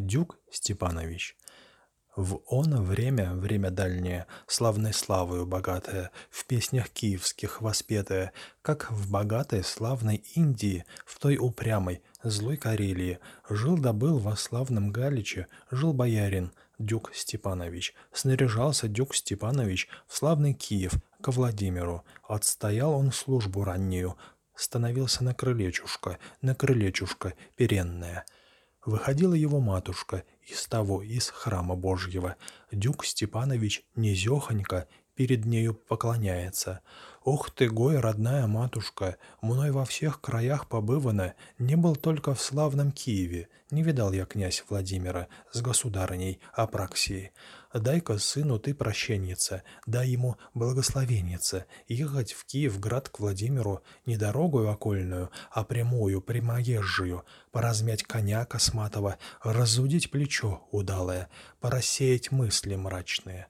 Дюк Степанович. В оно время, время дальнее, славной славою богатое, в песнях киевских воспетое, как в богатой славной Индии, в той упрямой, злой Карелии, жил да был во славном Галиче, жил боярин, Дюк Степанович. Снаряжался Дюк Степанович в славный Киев, ко Владимиру. Отстоял он службу раннюю, становился на крылечушка, на крылечушка перенная. Выходила его матушка из того, из храма Божьего. Дюк Степанович низехонько перед нею поклоняется. «Ох ты, гой, родная матушка, мной во всех краях побывано, не был только в славном Киеве, не видал я князь Владимира с государыней Апраксией. Дай-ка сыну ты прощенница, дай ему благословенница, ехать в Киев град к Владимиру не дорогою окольную, а прямую, прямоезжую, поразмять коня косматого, разудить плечо удалое, порассеять мысли мрачные».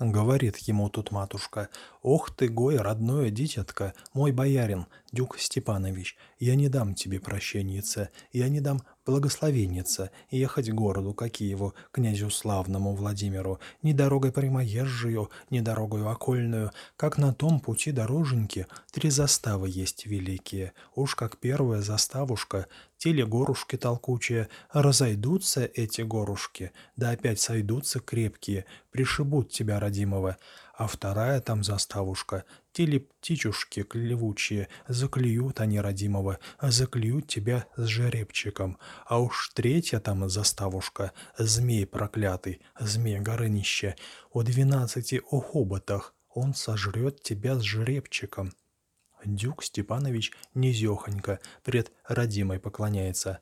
Говорит ему тут матушка, «Ох ты, гой, родное дитятка, мой боярин, Дюк Степанович, я не дам тебе прощенница, я не дам благословенница ехать городу к Киеву, князю славному Владимиру, ни дорогой прямоезжую, ни дорогою окольную, как на том пути дороженьки три заставы есть великие, уж как первая заставушка, те ли горушки толкучие, разойдутся эти горушки, да опять сойдутся крепкие, пришибут тебя, родимого, а вторая там заставушка, те ли птичушки клевучие, заклюют они родимого, заклюют тебя с жеребчиком, а уж третья там заставушка, змей проклятый, змей горынище, о двенадцати о хоботах, он сожрет тебя с жеребчиком». Дюк Степанович низехонько пред родимой поклоняется.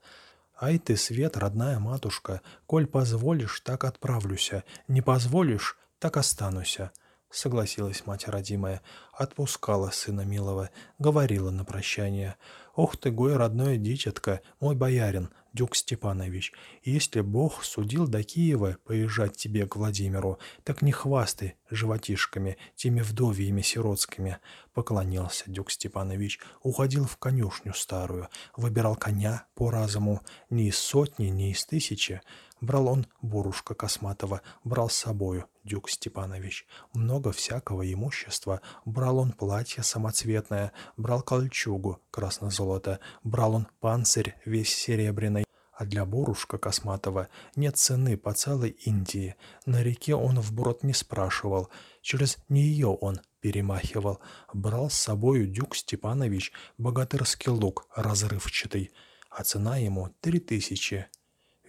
«Ай ты, свет, родная матушка, коль позволишь, так отправлюся, не позволишь, так остануся». — согласилась мать родимая, отпускала сына милого, говорила на прощание. «Ох ты, гой, родное дитятка, мой боярин, Дюк Степанович, если Бог судил до Киева поезжать тебе к Владимиру, так не хвастай животишками, теми вдовьями сиротскими». Поклонился Дюк Степанович, уходил в конюшню старую, выбирал коня по разуму, не из сотни, не из тысячи, Брал он бурушка косматого, брал с собою Дюк Степанович. Много всякого имущества. Брал он платье самоцветное, брал кольчугу красно-золото, брал он панцирь весь серебряный. А для бурушка косматого нет цены по целой Индии. На реке он вброд не спрашивал, через нее он перемахивал. Брал с собою Дюк Степанович богатырский лук разрывчатый, а цена ему три тысячи.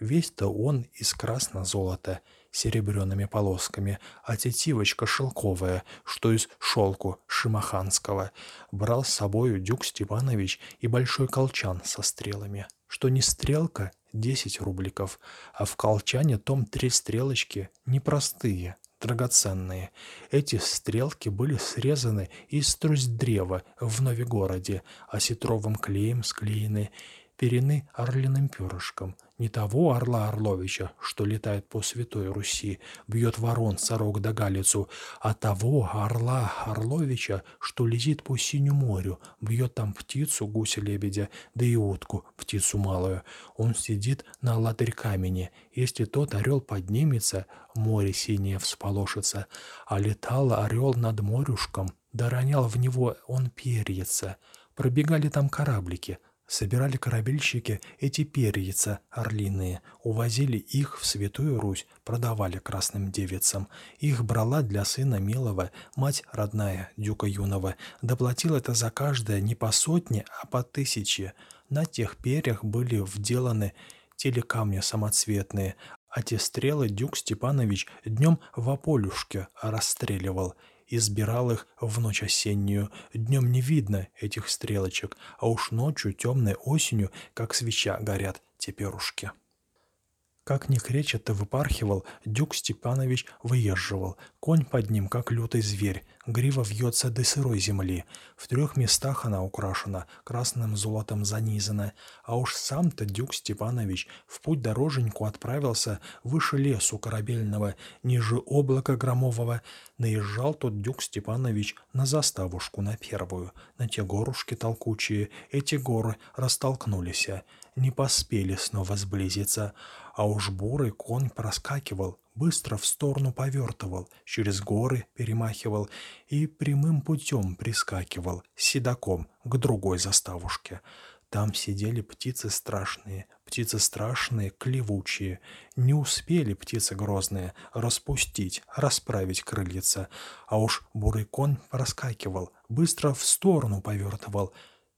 Весь-то он из красно-золота, серебряными полосками, а тетивочка шелковая, что из шелку шимаханского. Брал с собою Дюк Степанович и большой колчан со стрелами. Что не стрелка — десять рубликов, а в колчане том три стрелочки непростые, драгоценные. Эти стрелки были срезаны из трусть древа в Новигороде, а сетровым клеем склеены перены орлиным перышком. Не того орла Орловича, что летает по Святой Руси, бьет ворон, сорок да галицу, а того орла Орловича, что летит по Синему морю, бьет там птицу, гуся-лебедя, да и утку, птицу малую. Он сидит на ладырь камени. Если тот орел поднимется, море синее всполошится, а летал орел над морюшком, да ронял в него он перьяца. Пробегали там кораблики — Собирали корабельщики эти перьица орлиные, увозили их в Святую Русь, продавали красным девицам. Их брала для сына милого мать родная, дюка юного, доплатила это за каждое не по сотне, а по тысяче. На тех перьях были вделаны телекамни самоцветные, а те стрелы Дюк Степанович днем в Аполюшке расстреливал – избирал их в ночь осеннюю. Днем не видно этих стрелочек, а уж ночью, темной осенью, как свеча горят те перушки. Как ни кречет-то выпархивал, Дюк Степанович выезживал. Конь под ним, как лютый зверь. Грива вьется до сырой земли. В трех местах она украшена, красным золотом занизана. А уж сам-то Дюк Степанович в путь дороженьку отправился выше лесу корабельного, ниже облака громового. Наезжал тот Дюк Степанович на заставушку, на первую. На те горушки толкучие. Эти горы растолкнулись. Не поспели снова сблизиться, а уж бурый конь проскакивал, быстро в сторону повертывал, через горы перемахивал и прямым путем прискакивал, седаком, к другой заставушке. Там сидели птицы страшные, птицы страшные, клевучие. Не успели птицы грозные распустить, расправить крыльица, а уж бурый конь проскакивал, быстро в сторону повертывал,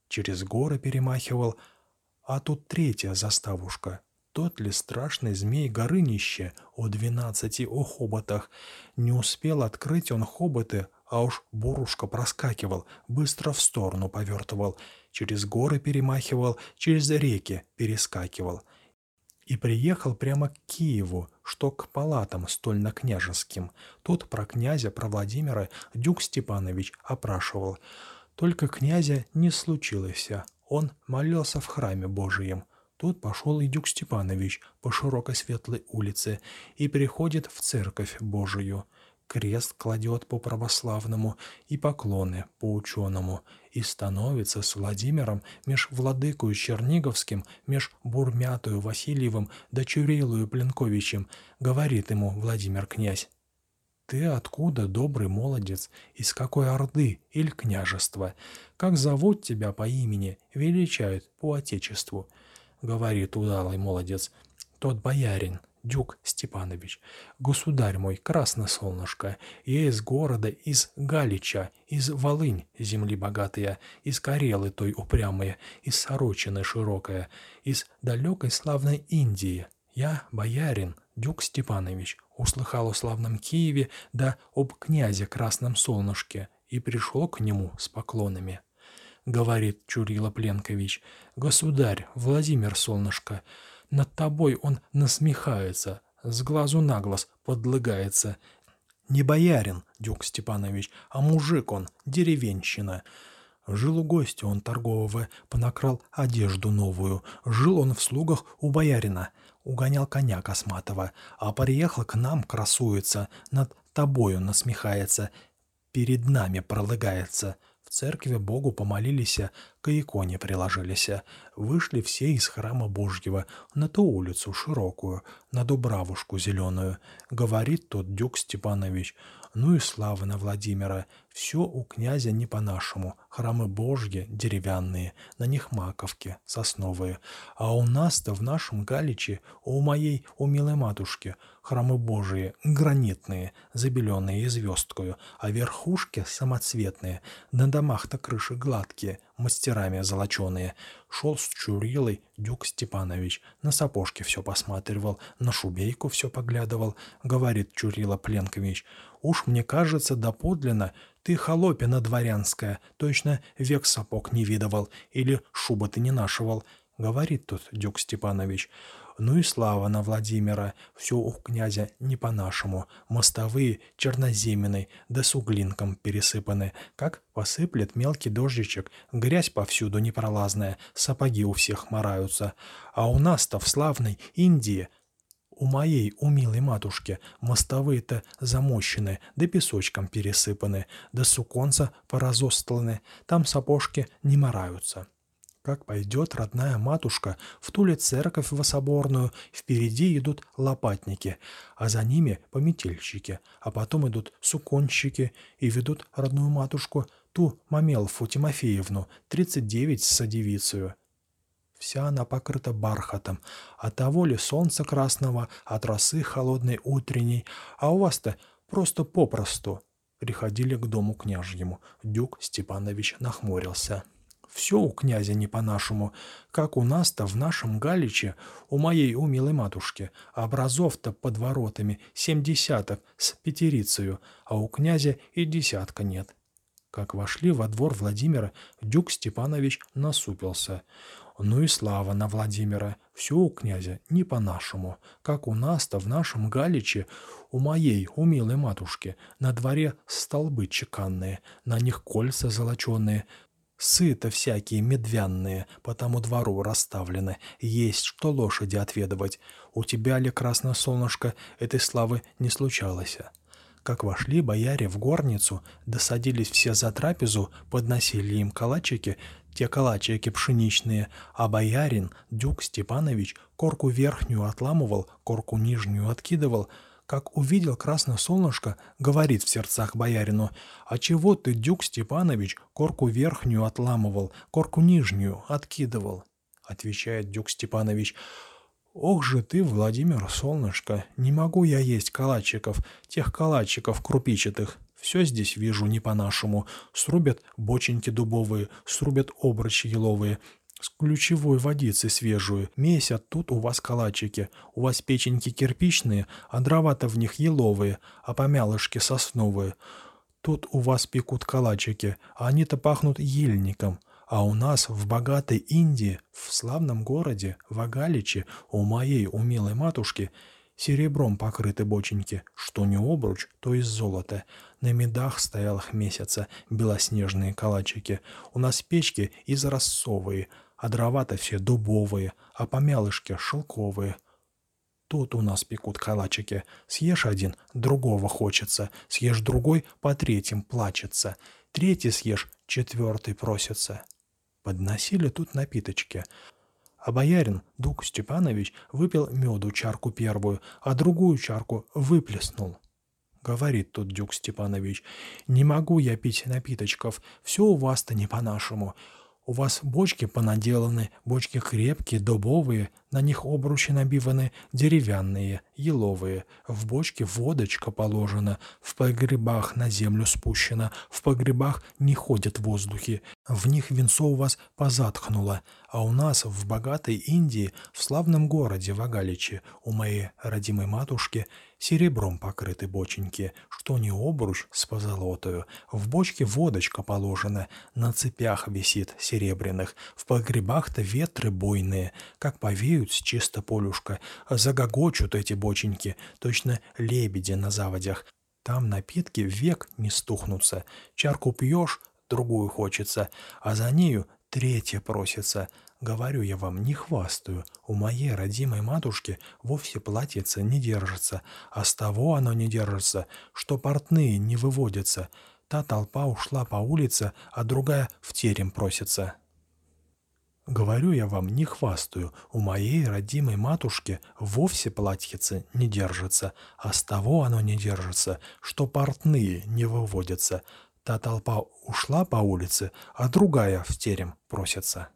через горы перемахивал, а тут третья заставушка. Тот ли страшный змей Горынище о двенадцати о хоботах? Не успел открыть он хоботы, а уж бурушка проскакивал, быстро в сторону повертывал — через горы перемахивал, через реки перескакивал. И приехал прямо к Киеву, что к палатам стольно-княжеским. Тут про князя, про Владимира Дюк Степанович опрашивал. Только князя не случилось, он молился в храме Божием. Тут пошел и Дюк Степанович по широкой светлой улице и приходит в церковь Божию крест кладет по православному и поклоны по ученому, и становится с Владимиром меж владыкою Черниговским, меж Бурмятою Васильевым да Чурилою Пленковичем, говорит ему Владимир князь. «Ты откуда, добрый молодец? Из какой орды или княжества? Как зовут тебя по имени? Величают по отечеству?» Говорит удалый молодец. «Тот боярин, Дюк Степанович, государь мой, красное солнышко, я из города, из Галича, из Волынь, земли богатая, из Карелы той упрямые, из Сорочины широкая, из далекой славной Индии. Я, боярин, Дюк Степанович, услыхал о славном Киеве, да об князе Красном Солнышке, и пришел к нему с поклонами. Говорит Чурила Пленкович, государь, Владимир Солнышко, над тобой он насмехается, с глазу на глаз подлыгается. Не боярин, Дюк Степанович, а мужик он, деревенщина. Жил у гостя он торгового, понакрал одежду новую. Жил он в слугах у боярина, угонял коня косматого, а приехал к нам, красуется, над тобою насмехается, перед нами пролыгается. В церкви Богу помолились, к иконе приложились. Вышли все из храма Божьего на ту улицу широкую, на Дубравушку зеленую. Говорит тот Дюк Степанович, ну и слава на Владимира, все у князя не по-нашему, храмы Божьи деревянные, на них маковки сосновые. А у нас-то в нашем Галиче, у моей, у милой матушки, храмы Божии гранитные, забеленные и звездкою, а верхушки самоцветные, на домах-то крыши гладкие, мастерами золоченые. Шел с Чурилой Дюк Степанович, на сапожки все посматривал, на шубейку все поглядывал. Говорит Чурила Пленкович, уж мне кажется доподлинно, ты холопина дворянская, точно век сапог не видывал, или шуба ты не нашивал. Говорит тут Дюк Степанович, ну и слава на Владимира, все у князя не по-нашему, мостовые черноземенной, да с углинком пересыпаны, как посыплет мелкий дождичек, грязь повсюду непролазная, сапоги у всех мораются. А у нас-то в славной Индии у моей, у милой матушки, мостовые-то замощены, да песочком пересыпаны, да суконца поразостланы, там сапожки не мораются. Как пойдет родная матушка в ту ли церковь соборную, впереди идут лопатники, а за ними пометельщики, а потом идут суконщики и ведут родную матушку, ту Мамелфу Тимофеевну, 39 с девицею. Вся она покрыта бархатом, от того ли солнца красного, от росы холодной утренней, а у вас-то просто попросту. Приходили к дому княжьему. Дюк Степанович нахмурился. Все у князя не по-нашему, как у нас-то в нашем Галиче, у моей у милой матушки, образов-то под воротами семь десяток с пятерицею, а у князя и десятка нет. Как вошли во двор Владимира, Дюк Степанович насупился. Ну и слава на Владимира, все у князя не по-нашему, как у нас-то в нашем Галиче, у моей, у милой матушки, на дворе столбы чеканные, на них кольца золоченые, Сыто всякие медвянные по тому двору расставлены, есть что лошади отведывать. У тебя ли, красное солнышко, этой славы не случалось. Как вошли бояре в горницу, досадились все за трапезу, подносили им калачики, те калачики пшеничные, а боярин, Дюк Степанович, корку верхнюю отламывал, корку нижнюю откидывал. Как увидел красное солнышко, говорит в сердцах боярину, «А чего ты, Дюк Степанович, корку верхнюю отламывал, корку нижнюю откидывал?» Отвечает Дюк Степанович, «Ох же ты, Владимир, солнышко, не могу я есть калачиков, тех калачиков крупичатых, все здесь вижу не по-нашему. Срубят боченьки дубовые, срубят обручи еловые, с ключевой водицей свежую. Месят тут у вас калачики. У вас печеньки кирпичные, а дрова-то в них еловые, а помялышки сосновые. Тут у вас пекут калачики, а они-то пахнут ельником. А у нас в богатой Индии, в славном городе, в Агаличе, у моей умелой матушки – Серебром покрыты боченьки, что не обруч, то из золота. На медах стоялых месяца белоснежные калачики. У нас печки из рассовые, а дрова-то все дубовые, а помялышки шелковые. Тут у нас пекут калачики. Съешь один, другого хочется. Съешь другой, по третьим плачется. Третий съешь, четвертый просится. Подносили тут напиточки. А боярин, Дук Степанович, выпил меду чарку первую, а другую чарку выплеснул. Говорит тут Дюк Степанович, «Не могу я пить напиточков, все у вас-то не по-нашему. У вас бочки понаделаны, бочки крепкие, дубовые, на них обручи набиваны, деревянные, еловые. В бочке водочка положена, в погребах на землю спущена, в погребах не ходят воздухи. В них венцо у вас позатхнуло, а у нас в богатой Индии, в славном городе Вагаличе, у моей родимой матушки, серебром покрыты боченьки, что не обруч с позолотою. В бочке водочка положена, на цепях висит серебряных, в погребах-то ветры бойные, как повеют с чисто полюшка, загогочут эти боченьки, точно лебеди на заводях. Там напитки век не стухнутся. Чарку пьешь, другую хочется, а за нею третья просится. Говорю я вам, не хвастаю, у моей родимой матушки вовсе платьице не держится, а с того оно не держится, что портные не выводятся. Та толпа ушла по улице, а другая в терем просится. Говорю я вам, не хвастаю, у моей родимой матушки вовсе платьице не держится, а с того оно не держится, что портные не выводятся. Та толпа ушла по улице, а другая в терем просится.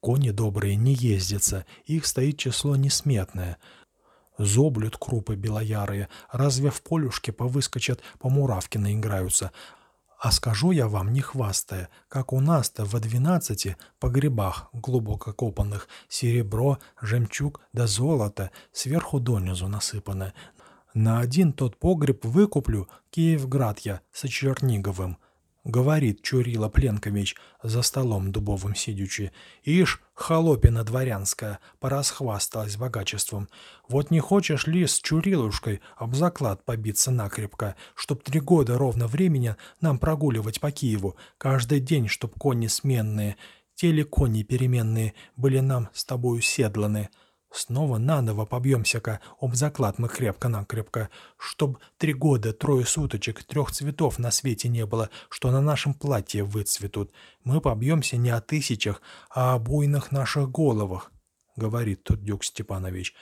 Кони добрые не ездятся, их стоит число несметное. Зоблют крупы белоярые, разве в полюшке повыскочат, по муравке наиграются. А скажу я вам, не хвастая, как у нас-то во двенадцати погребах глубоко копанных серебро, жемчуг да золото сверху донизу насыпано. На один тот погреб выкуплю Киевград я с Черниговым. Говорит Чурила Пленкович, за столом дубовым сидячи. Ишь, холопина дворянская, порасхвасталась богачеством. Вот не хочешь ли с Чурилушкой об заклад побиться накрепко, чтоб три года ровно времени нам прогуливать по Киеву, каждый день, чтоб кони сменные, те ли кони переменные были нам с тобою седланы, Снова наново побьемся-ка об заклад мы крепко-накрепко, чтоб три года, трое суточек, трех цветов на свете не было, что на нашем платье выцветут. Мы побьемся не о тысячах, а о буйных наших головах, — говорит тут Дюк Степанович.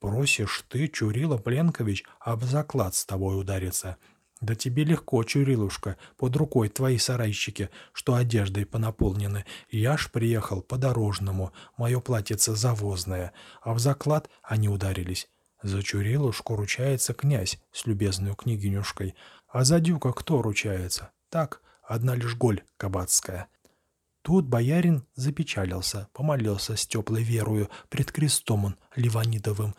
Просишь ты, Чурила Пленкович, об заклад с тобой удариться. Да тебе легко, Чурилушка, под рукой твои сарайщики, что одеждой понаполнены. Я ж приехал по-дорожному, мое платьице завозное, а в заклад они ударились. За Чурилушку ручается князь с любезной княгинюшкой, а за дюка кто ручается? Так, одна лишь голь кабацкая. Тут боярин запечалился, помолился с теплой верою пред крестом он Ливанидовым,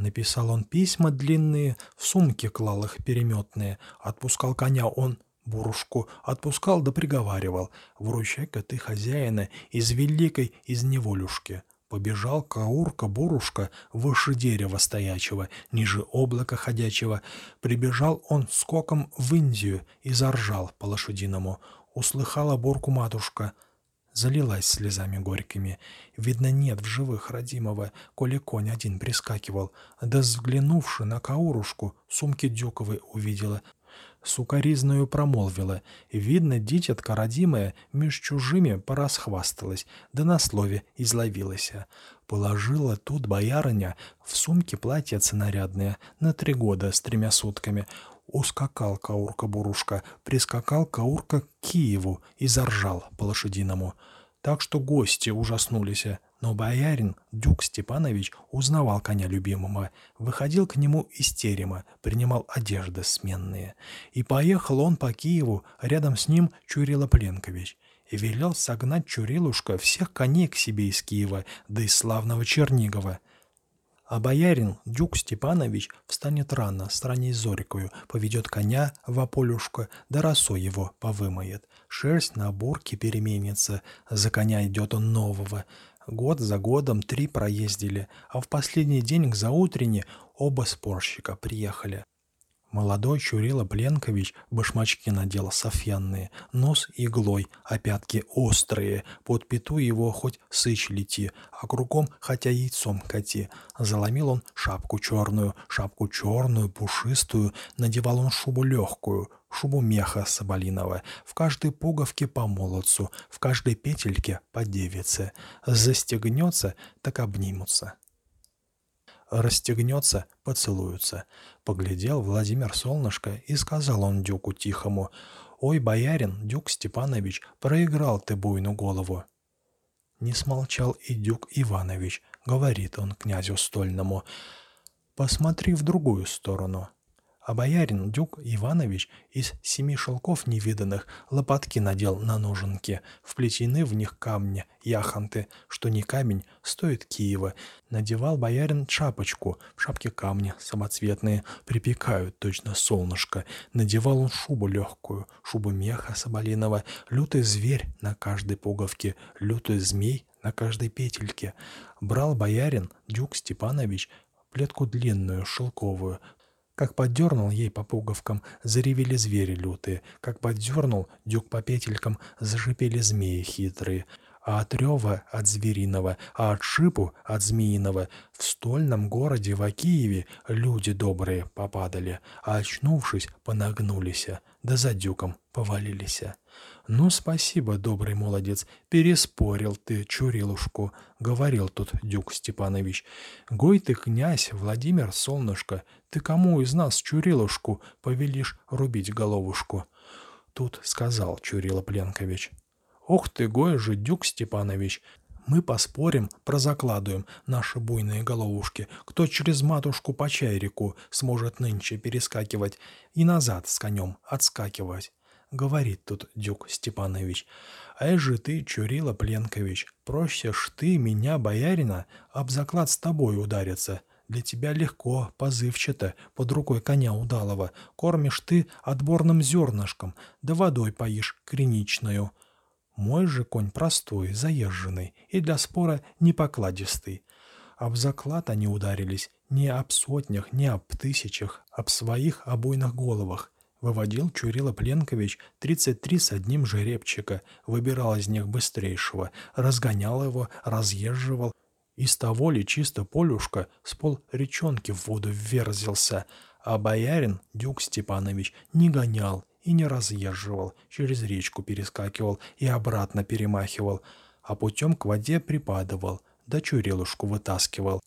Написал он письма длинные, в сумке клал их переметные. Отпускал коня он, бурушку, отпускал да приговаривал. Вручай-ка ты хозяина из великой, из неволюшки. Побежал Каурка-бурушка выше дерева стоячего, ниже облака ходячего. Прибежал он скоком в Индию и заржал по-лошадиному. Услыхала бурку матушка — залилась слезами горькими. Видно, нет в живых родимого, коли конь один прискакивал. Да взглянувши на Каурушку, сумки Дюковой увидела. сукоризною промолвила. Видно, дитятка родимая меж чужими порасхвасталась, да на слове изловилася. Положила тут боярыня в сумке платьице нарядное на три года с тремя сутками. Ускакал Каурка-бурушка, прискакал Каурка к Киеву и заржал по-лошадиному. Так что гости ужаснулись, но боярин Дюк Степанович узнавал коня любимого, выходил к нему из терема, принимал одежды сменные. И поехал он по Киеву, рядом с ним Чурила Пленкович. И велел согнать Чурилушка всех коней к себе из Киева, да из славного Чернигова. А боярин Дюк Степанович встанет рано, с ранней зорикою, поведет коня в ополюшко, да росой его повымоет. Шерсть на бурке переменится, за коня идет он нового. Год за годом три проездили, а в последний день к заутренне оба спорщика приехали. Молодой Чурила Пленкович башмачки надел софьянные, нос иглой, а пятки острые, под пету его хоть сыч лети, а кругом хотя яйцом кати. Заломил он шапку черную, шапку черную, пушистую, надевал он шубу легкую, шубу меха соболиного, в каждой пуговке по молодцу, в каждой петельке по девице. Застегнется, так обнимутся расстегнется, поцелуются. Поглядел Владимир Солнышко и сказал он Дюку тихому, «Ой, боярин, Дюк Степанович, проиграл ты буйну голову». Не смолчал и Дюк Иванович, говорит он князю Стольному, «Посмотри в другую сторону». А боярин Дюк Иванович из семи шелков невиданных лопатки надел на ноженки, вплетены в них камни, яхонты, что не камень, стоит Киева. Надевал боярин шапочку, в шапке камни самоцветные, припекают точно солнышко. Надевал он шубу легкую, шубу меха соболиного, лютый зверь на каждой пуговке, лютый змей на каждой петельке. Брал боярин Дюк Степанович плетку длинную, шелковую, как поддернул ей по пуговкам, заревели звери лютые. Как поддернул, дюк по петелькам, зашипели змеи хитрые. А от рева от звериного, а от шипу от змеиного в стольном городе в Киеве люди добрые попадали, а очнувшись, понагнулись, да за дюком повалились. «Ну, спасибо, добрый молодец, переспорил ты, Чурилушку», — говорил тут Дюк Степанович. «Гой ты, князь Владимир Солнышко, ты кому из нас, Чурилушку, повелишь рубить головушку?» Тут сказал Чурила Пленкович. «Ох ты, гой же, Дюк Степанович, мы поспорим, прозакладываем наши буйные головушки, кто через матушку по чайрику сможет нынче перескакивать и назад с конем отскакивать. — говорит тут Дюк Степанович. «Ай же ты, Чурила Пленкович, просишь ты меня, боярина, об заклад с тобой удариться. Для тебя легко, позывчато, под рукой коня удалого. Кормишь ты отборным зернышком, да водой поишь криничную. Мой же конь простой, заезженный и для спора непокладистый. Об заклад они ударились не об сотнях, не об тысячах, об своих обойных головах. Выводил Чурила Пленкович 33 с одним жеребчика, выбирал из них быстрейшего, разгонял его, разъезживал. Из того ли чисто полюшка с пол речонки в воду вверзился, а боярин Дюк Степанович не гонял и не разъезживал, через речку перескакивал и обратно перемахивал, а путем к воде припадывал, да Чурилушку вытаскивал.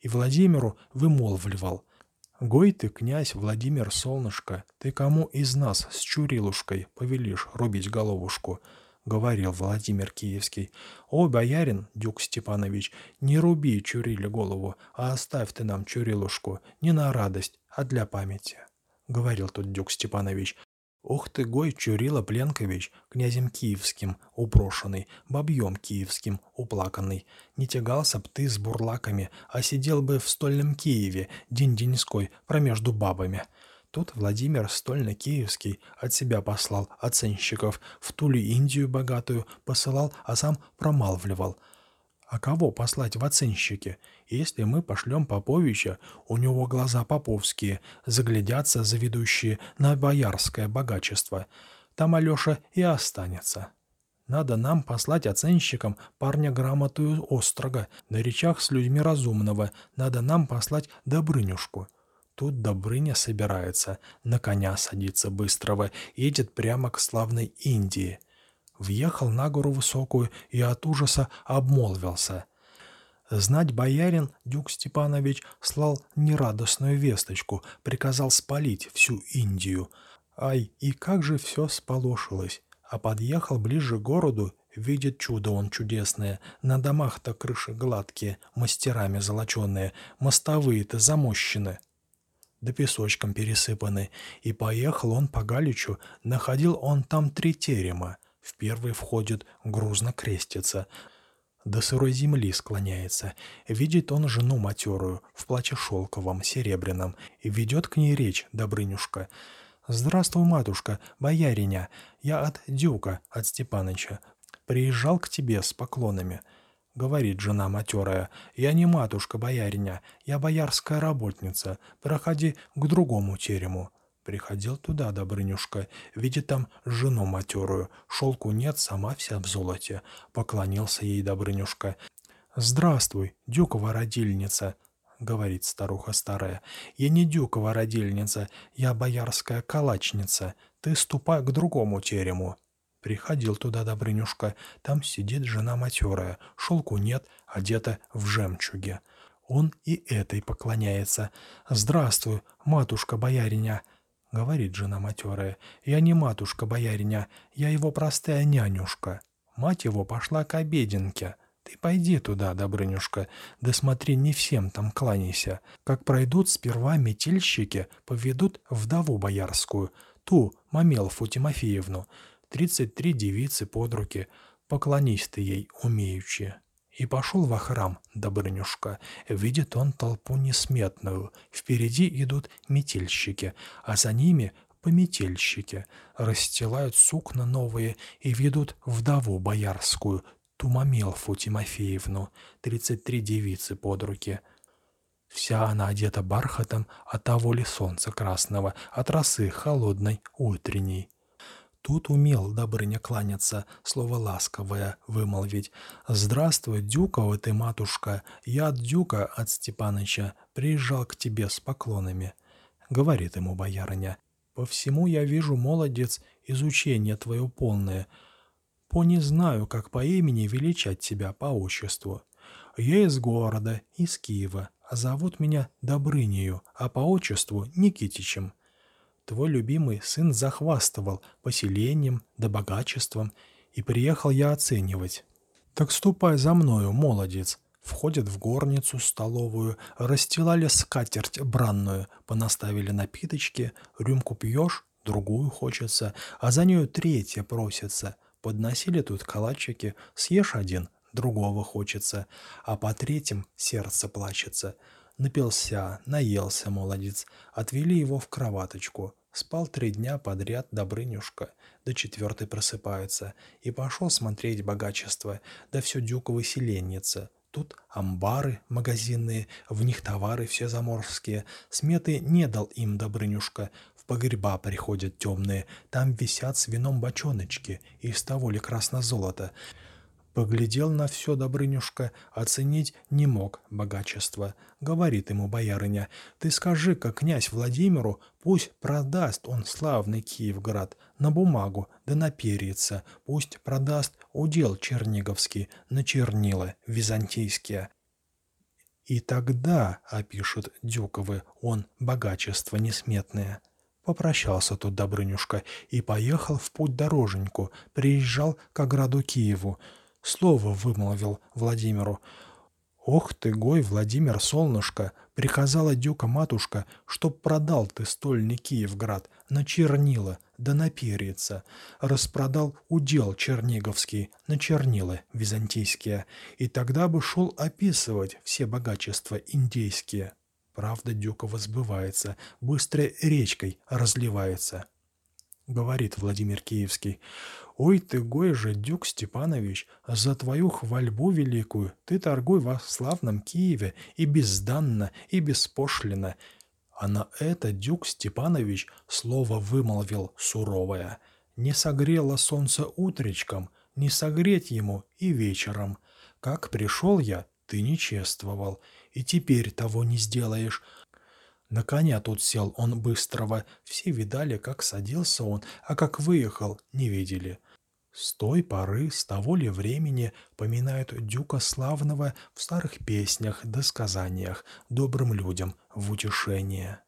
И Владимиру вымолвливал — Гой ты, князь Владимир Солнышко, ты кому из нас с Чурилушкой повелишь рубить головушку?» — говорил Владимир Киевский. «О, боярин, Дюк Степанович, не руби Чуриле голову, а оставь ты нам Чурилушку не на радость, а для памяти», — говорил тут Дюк Степанович. Ух ты, гой Чурила Пленкович, князем киевским, упрошенный, бабьем киевским, уплаканный. Не тягался б ты с бурлаками, а сидел бы в стольном Киеве, день-деньской, промежду бабами. Тут Владимир Стольно-Киевский от себя послал оценщиков, в ту ли Индию богатую посылал, а сам промалвливал — а кого послать в оценщики? Если мы пошлем Поповича, у него глаза поповские, заглядятся заведущие на боярское богачество. Там Алеша и останется. Надо нам послать оценщикам парня грамотую острого, на речах с людьми разумного. Надо нам послать Добрынюшку. Тут Добрыня собирается, на коня садится быстрого, едет прямо к славной Индии. Въехал на гору высокую и от ужаса обмолвился. Знать боярин Дюк Степанович слал нерадостную весточку, приказал спалить всю Индию. Ай, и как же все сполошилось. А подъехал ближе к городу, видит чудо он чудесное. На домах-то крыши гладкие, мастерами золоченые, мостовые-то замощены да песочком пересыпаны, и поехал он по Галичу, находил он там три терема. В первый входит, грузно крестится, до сырой земли склоняется. Видит он жену матерую, в плаче шелковом, серебряном, и ведет к ней речь, Добрынюшка. «Здравствуй, матушка, бояриня, я от Дюка, от Степаныча. Приезжал к тебе с поклонами». — говорит жена матерая, — «я не матушка бояриня, я боярская работница. Проходи к другому терему». Приходил туда Добрынюшка, видит там жену матерую. Шелку нет, сама вся в золоте. Поклонился ей Добрынюшка. «Здравствуй, Дюкова родильница», — говорит старуха старая. «Я не Дюкова родильница, я боярская калачница. Ты ступай к другому терему». Приходил туда Добрынюшка. Там сидит жена матерая. Шелку нет, одета в жемчуге. Он и этой поклоняется. «Здравствуй, матушка-бояриня!» — говорит жена матерая. «Я не матушка-бояриня, я его простая нянюшка. Мать его пошла к обеденке. Ты пойди туда, Добрынюшка, да смотри, не всем там кланяйся. Как пройдут сперва метельщики, поведут вдову боярскую, ту, Мамелфу Тимофеевну. Тридцать три девицы под руки, поклонись ты ей, умеючи. И пошел во храм, Добрынюшка. Видит он толпу несметную. Впереди идут метельщики, а за ними пометельщики. Расстилают сукна новые и ведут вдову боярскую, Тумамелфу Тимофеевну, тридцать три девицы под руки. Вся она одета бархатом от того ли солнца красного, от росы холодной утренней. Тут умел Добрыня кланяться, слово ласковое вымолвить. «Здравствуй, Дюкова ты, матушка, я от Дюка, от Степаныча, приезжал к тебе с поклонами». Говорит ему боярыня. «По всему я вижу, молодец, изучение твое полное. По не знаю, как по имени величать тебя по отчеству. Я из города, из Киева, а зовут меня Добрынею, а по отчеству Никитичем». Твой любимый сын захвастывал поселением да богачеством, и приехал я оценивать. Так ступай за мною, молодец. Входят в горницу столовую, расстилали скатерть бранную, понаставили напиточки, рюмку пьешь, другую хочется, а за нею третья просится. Подносили тут калачики, съешь один, другого хочется, а по третьим сердце плачется. Напился, наелся молодец, отвели его в кроваточку. Спал три дня подряд Добрынюшка, до четвертой просыпается, и пошел смотреть богачество, да все дюково селенница. Тут амбары магазинные, в них товары все заморские. Сметы не дал им Добрынюшка, в погреба приходят темные, там висят с вином бочоночки, из того ли красно-золото. Поглядел на все Добрынюшка, оценить не мог богачество. Говорит ему боярыня, ты скажи как князь Владимиру, пусть продаст он славный Киевград на бумагу, да на перьица, пусть продаст удел черниговский на чернила византийские. И тогда, опишут Дюковы, он богачество несметное. Попрощался тут Добрынюшка и поехал в путь дороженьку, приезжал к ограду Киеву, слово вымолвил Владимиру. «Ох ты, гой, Владимир, солнышко!» — приказала дюка матушка, чтоб продал ты стольный Киевград на чернила, да на перица. Распродал удел черниговский на чернила византийские, и тогда бы шел описывать все богачества индейские. Правда Дюкова сбывается, быстрой речкой разливается. Говорит Владимир Киевский, «Ой ты, гой же, Дюк Степанович, за твою хвальбу великую ты торгуй во славном Киеве и безданно, и беспошлино». А на это Дюк Степанович слово вымолвил суровое. «Не согрело солнце утречком, не согреть ему и вечером. Как пришел я, ты не чествовал, и теперь того не сделаешь. На коня тут сел он быстрого, все видали, как садился он, а как выехал, не видели. С той поры, с того ли времени поминают Дюка Славного в старых песнях да сказаниях добрым людям в утешение.